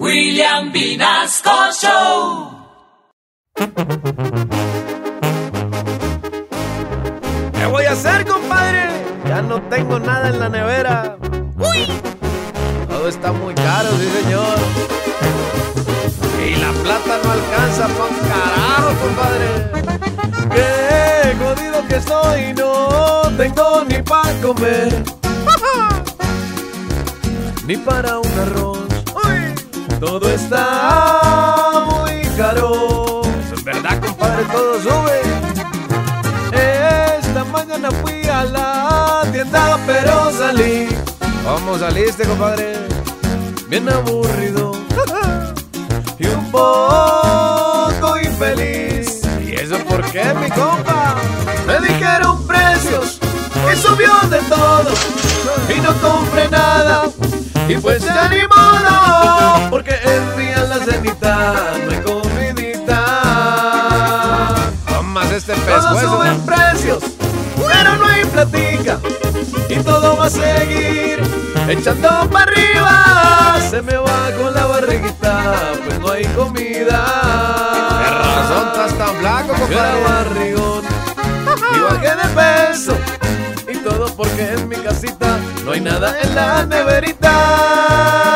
William Vinasco Show. ¿Qué voy a hacer, compadre? Ya no tengo nada en la nevera. ¡Uy! Todo está muy caro, sí, señor. Y la plata no alcanza pa' un carajo, compadre. Qué jodido que estoy, no tengo ni para comer. ni para un arroz. Todo está muy caro. Eso es verdad, compadre, todo sube. Esta mañana fui a la tienda, pero salí. ¿Cómo saliste, compadre? Bien aburrido y un poco infeliz. ¿Y eso por qué, mi compa? Me dijeron precios que subió de todo y no compré nada. Y pues ya ni modo, Este Todos suben precios, pero no hay platica. Y todo va a seguir echando para arriba. Se me va con la barriguita, pues no hay comida. ¿Qué razón estás tan era compadre? barrigón y bajé de peso. Y todo porque en mi casita no hay nada en la neverita.